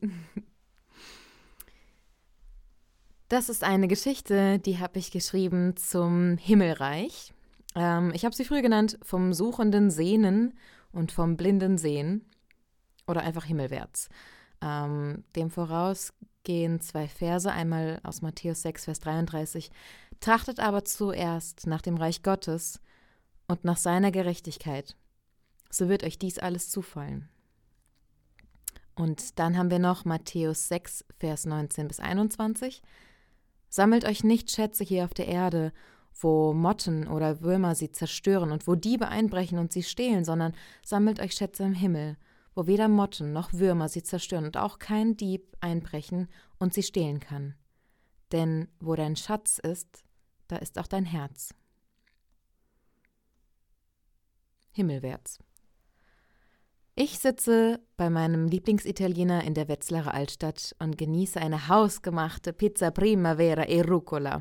Das ist eine Geschichte, die habe ich geschrieben zum Himmelreich. Ähm, ich habe sie früher genannt vom suchenden Sehnen und vom blinden Sehen oder einfach himmelwärts. Ähm, dem voraus gehen zwei Verse, einmal aus Matthäus 6, Vers 33. Trachtet aber zuerst nach dem Reich Gottes und nach seiner Gerechtigkeit, so wird euch dies alles zufallen. Und dann haben wir noch Matthäus 6, Vers 19 bis 21. Sammelt euch nicht Schätze hier auf der Erde, wo Motten oder Würmer sie zerstören und wo Diebe einbrechen und sie stehlen, sondern sammelt euch Schätze im Himmel, wo weder Motten noch Würmer sie zerstören und auch kein Dieb einbrechen und sie stehlen kann. Denn wo dein Schatz ist, da ist auch dein Herz. Himmelwärts. Ich sitze bei meinem Lieblingsitaliener in der Wetzlarer Altstadt und genieße eine hausgemachte Pizza Primavera e Rucola.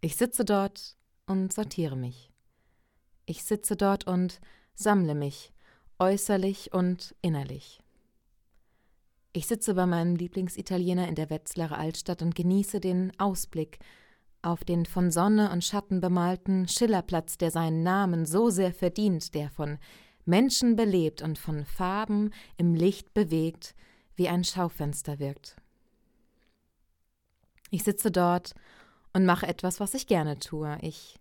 Ich sitze dort und sortiere mich. Ich sitze dort und sammle mich, äußerlich und innerlich. Ich sitze bei meinem Lieblingsitaliener in der Wetzlarer Altstadt und genieße den Ausblick auf den von Sonne und Schatten bemalten Schillerplatz, der seinen Namen so sehr verdient, der von Menschen belebt und von Farben im Licht bewegt, wie ein Schaufenster wirkt. Ich sitze dort und mache etwas, was ich gerne tue. Ich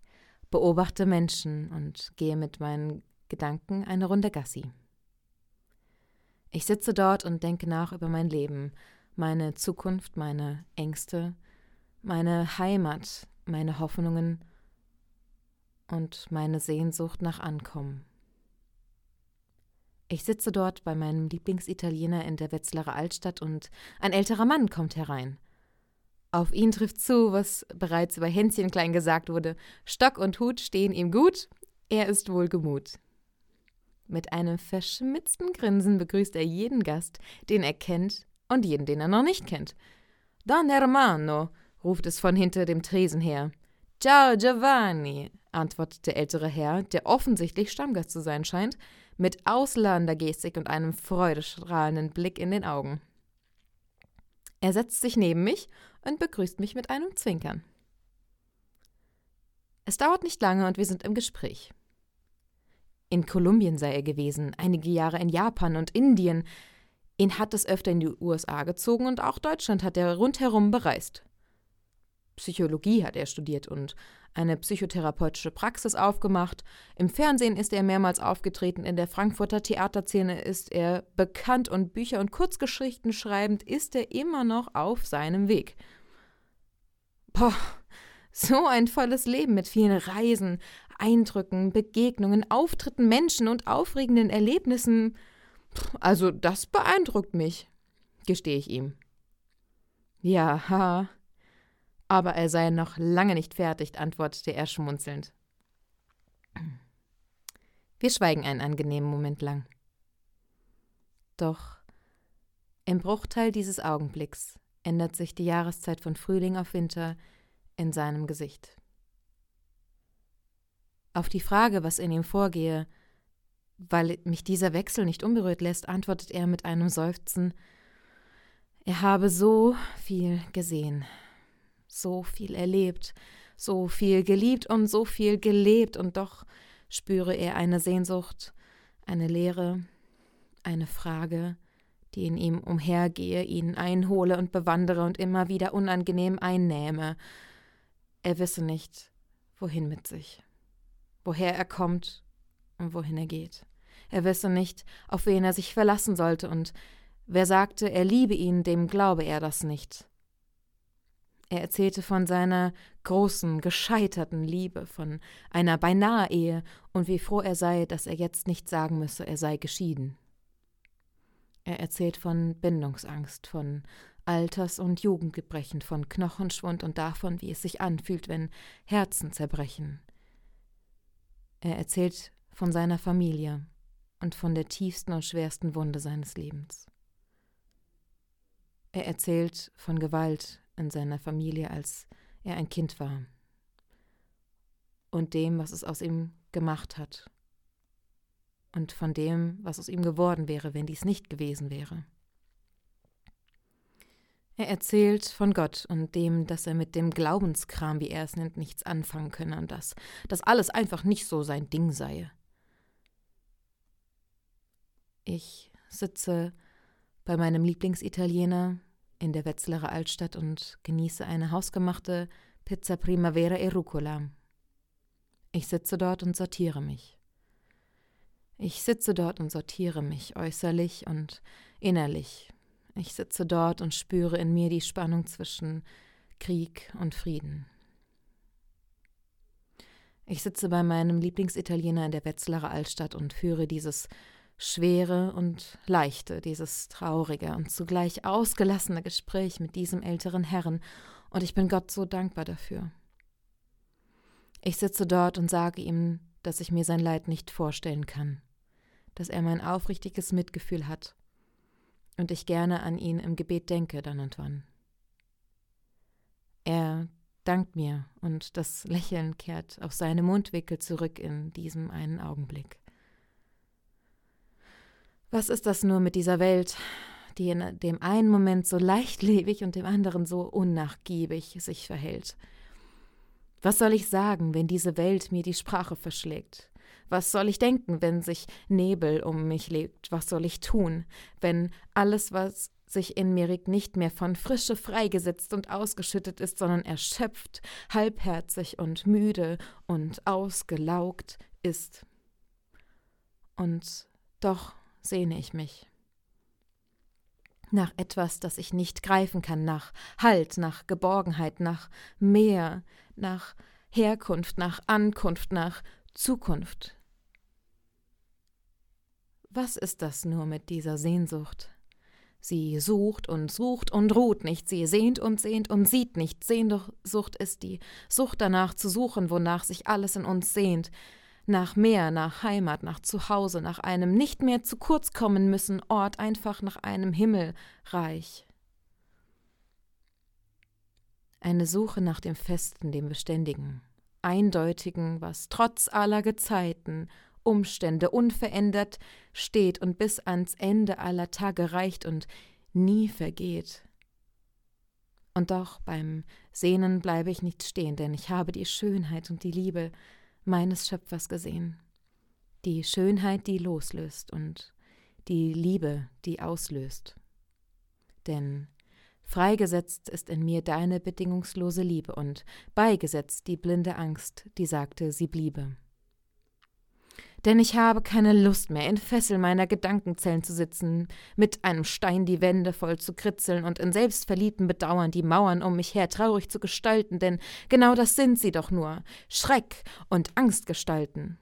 beobachte Menschen und gehe mit meinen Gedanken eine Runde Gassi. Ich sitze dort und denke nach über mein Leben, meine Zukunft, meine Ängste, meine Heimat, meine Hoffnungen und meine Sehnsucht nach Ankommen. Ich sitze dort bei meinem Lieblingsitaliener in der Wetzlarer Altstadt und ein älterer Mann kommt herein. Auf ihn trifft zu, was bereits über Hänschen klein gesagt wurde. Stock und Hut stehen ihm gut, er ist wohlgemut. Mit einem verschmitzten Grinsen begrüßt er jeden Gast, den er kennt und jeden, den er noch nicht kennt. Don Hermano, ruft es von hinter dem Tresen her. Ciao Giovanni, antwortet der ältere Herr, der offensichtlich Stammgast zu sein scheint, mit Ausländergestik und einem freudestrahlenden Blick in den Augen. Er setzt sich neben mich und begrüßt mich mit einem Zwinkern. Es dauert nicht lange und wir sind im Gespräch. In Kolumbien sei er gewesen, einige Jahre in Japan und Indien. Ihn hat es öfter in die USA gezogen und auch Deutschland hat er rundherum bereist. Psychologie hat er studiert und eine psychotherapeutische Praxis aufgemacht. Im Fernsehen ist er mehrmals aufgetreten, in der Frankfurter Theaterszene ist er bekannt und Bücher und Kurzgeschichten schreibend ist er immer noch auf seinem Weg. Boah, so ein volles Leben mit vielen Reisen, Eindrücken, Begegnungen, Auftritten, Menschen und aufregenden Erlebnissen. Also das beeindruckt mich, gestehe ich ihm. Ja, ha, aber er sei noch lange nicht fertig, antwortete er schmunzelnd. Wir schweigen einen angenehmen Moment lang. Doch im Bruchteil dieses Augenblicks ändert sich die Jahreszeit von Frühling auf Winter in seinem Gesicht. Auf die Frage, was in ihm vorgehe, weil mich dieser Wechsel nicht unberührt lässt, antwortet er mit einem Seufzen Er habe so viel gesehen so viel erlebt, so viel geliebt und so viel gelebt, und doch spüre er eine Sehnsucht, eine Leere, eine Frage, die in ihm umhergehe, ihn einhole und bewandere und immer wieder unangenehm einnähme. Er wisse nicht, wohin mit sich, woher er kommt und wohin er geht. Er wisse nicht, auf wen er sich verlassen sollte, und wer sagte, er liebe ihn, dem glaube er das nicht. Er erzählte von seiner großen, gescheiterten Liebe, von einer beinahe Ehe und wie froh er sei, dass er jetzt nicht sagen müsse, er sei geschieden. Er erzählt von Bindungsangst, von Alters- und Jugendgebrechen, von Knochenschwund und davon, wie es sich anfühlt, wenn Herzen zerbrechen. Er erzählt von seiner Familie und von der tiefsten und schwersten Wunde seines Lebens. Er erzählt von Gewalt, in seiner Familie, als er ein Kind war. Und dem, was es aus ihm gemacht hat. Und von dem, was aus ihm geworden wäre, wenn dies nicht gewesen wäre. Er erzählt von Gott und dem, dass er mit dem Glaubenskram, wie er es nennt, nichts anfangen könne und dass das alles einfach nicht so sein Ding sei. Ich sitze bei meinem Lieblingsitaliener in der Wetzlarer Altstadt und genieße eine hausgemachte Pizza Primavera e Rucola. Ich sitze dort und sortiere mich. Ich sitze dort und sortiere mich äußerlich und innerlich. Ich sitze dort und spüre in mir die Spannung zwischen Krieg und Frieden. Ich sitze bei meinem Lieblingsitaliener in der Wetzlarer Altstadt und führe dieses schwere und leichte, dieses traurige und zugleich ausgelassene Gespräch mit diesem älteren Herrn, und ich bin Gott so dankbar dafür. Ich sitze dort und sage ihm, dass ich mir sein Leid nicht vorstellen kann dass er mein aufrichtiges Mitgefühl hat und ich gerne an ihn im Gebet denke dann und wann. Er dankt mir und das Lächeln kehrt auf seine Mundwinkel zurück in diesem einen Augenblick. Was ist das nur mit dieser Welt, die in dem einen Moment so leichtlebig und dem anderen so unnachgiebig sich verhält? Was soll ich sagen, wenn diese Welt mir die Sprache verschlägt? Was soll ich denken, wenn sich Nebel um mich legt? Was soll ich tun, wenn alles, was sich in mir regt, nicht mehr von Frische freigesetzt und ausgeschüttet ist, sondern erschöpft, halbherzig und müde und ausgelaugt ist? Und doch sehne ich mich nach etwas, das ich nicht greifen kann, nach Halt, nach Geborgenheit, nach Meer, nach Herkunft, nach Ankunft, nach Zukunft. Was ist das nur mit dieser Sehnsucht? Sie sucht und sucht und ruht nicht, sie sehnt und sehnt und sieht nicht. Sehnsucht ist die Sucht danach zu suchen, wonach sich alles in uns sehnt. Nach mehr, nach Heimat, nach Zuhause, nach einem nicht mehr zu kurz kommen müssen Ort, einfach nach einem Himmelreich. Eine Suche nach dem Festen, dem Beständigen, Eindeutigen, was trotz aller Gezeiten, Umstände unverändert steht und bis ans Ende aller Tage reicht und nie vergeht. Und doch beim Sehnen bleibe ich nicht stehen, denn ich habe die Schönheit und die Liebe meines Schöpfers gesehen. Die Schönheit, die loslöst und die Liebe, die auslöst. Denn Freigesetzt ist in mir deine bedingungslose Liebe und beigesetzt die blinde Angst, die sagte, sie bliebe. Denn ich habe keine Lust mehr, in Fesseln meiner Gedankenzellen zu sitzen, mit einem Stein die Wände voll zu kritzeln und in selbstverliebtem Bedauern die Mauern um mich her traurig zu gestalten, denn genau das sind sie doch nur, Schreck und Angstgestalten.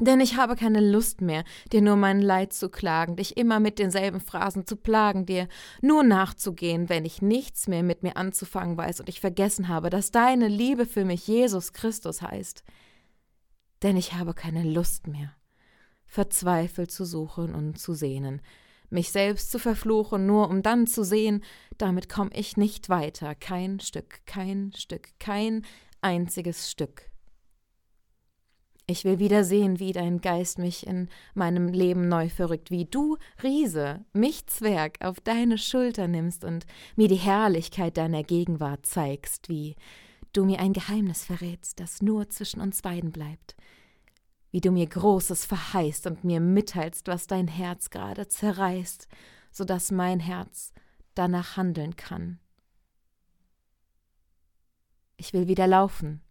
Denn ich habe keine Lust mehr, dir nur mein Leid zu klagen, dich immer mit denselben Phrasen zu plagen, dir nur nachzugehen, wenn ich nichts mehr mit mir anzufangen weiß und ich vergessen habe, dass deine Liebe für mich Jesus Christus heißt. Denn ich habe keine Lust mehr, verzweifelt zu suchen und zu sehnen, mich selbst zu verfluchen, nur um dann zu sehen, damit komme ich nicht weiter, kein Stück, kein Stück, kein einziges Stück. Ich will wieder sehen, wie dein Geist mich in meinem Leben neu verrückt, wie du, Riese, mich Zwerg, auf deine Schulter nimmst und mir die Herrlichkeit deiner Gegenwart zeigst, wie du mir ein Geheimnis verrätst, das nur zwischen uns beiden bleibt, wie du mir Großes verheißt und mir mitteilst, was dein Herz gerade zerreißt, so dass mein Herz danach handeln kann. Ich will wieder laufen,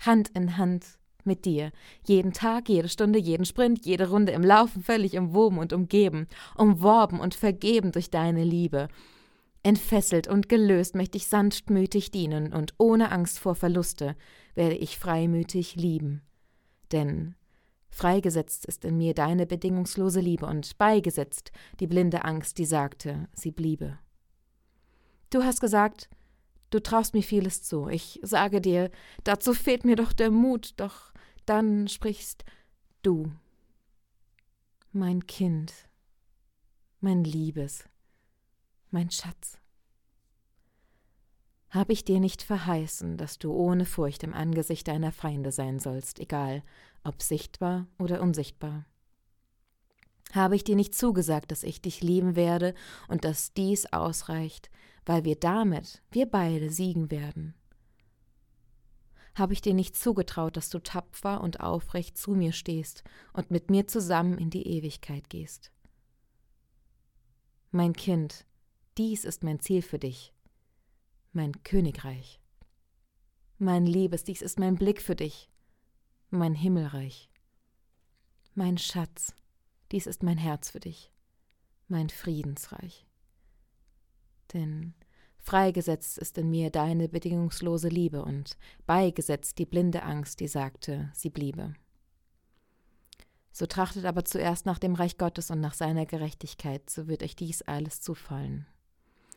Hand in Hand, mit dir. Jeden Tag, jede Stunde, jeden Sprint, jede Runde im Laufen völlig umwoben und umgeben, umworben und vergeben durch deine Liebe. Entfesselt und gelöst möchte ich sanftmütig dienen und ohne Angst vor Verluste werde ich freimütig lieben. Denn freigesetzt ist in mir deine bedingungslose Liebe und beigesetzt die blinde Angst, die sagte, sie bliebe. Du hast gesagt, du traust mir vieles zu. Ich sage dir, dazu fehlt mir doch der Mut, doch dann sprichst du, mein Kind, mein Liebes, mein Schatz. Habe ich dir nicht verheißen, dass du ohne Furcht im Angesicht deiner Feinde sein sollst, egal ob sichtbar oder unsichtbar? Habe ich dir nicht zugesagt, dass ich dich lieben werde und dass dies ausreicht, weil wir damit, wir beide, siegen werden? Habe ich dir nicht zugetraut, dass du tapfer und aufrecht zu mir stehst und mit mir zusammen in die Ewigkeit gehst? Mein Kind, dies ist mein Ziel für dich, mein Königreich. Mein Liebes, dies ist mein Blick für dich, mein Himmelreich. Mein Schatz, dies ist mein Herz für dich, mein Friedensreich. Denn freigesetzt ist in mir deine bedingungslose Liebe und beigesetzt die blinde Angst, die sagte, sie bliebe. So trachtet aber zuerst nach dem Reich Gottes und nach seiner Gerechtigkeit, so wird euch dies alles zufallen.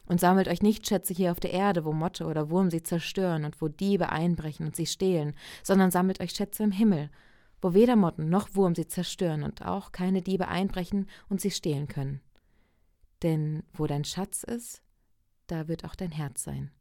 Und sammelt euch nicht Schätze hier auf der Erde, wo Motte oder Wurm sie zerstören und wo Diebe einbrechen und sie stehlen, sondern sammelt euch Schätze im Himmel, wo weder Motten noch Wurm sie zerstören und auch keine Diebe einbrechen und sie stehlen können. Denn wo dein Schatz ist, da wird auch dein Herz sein.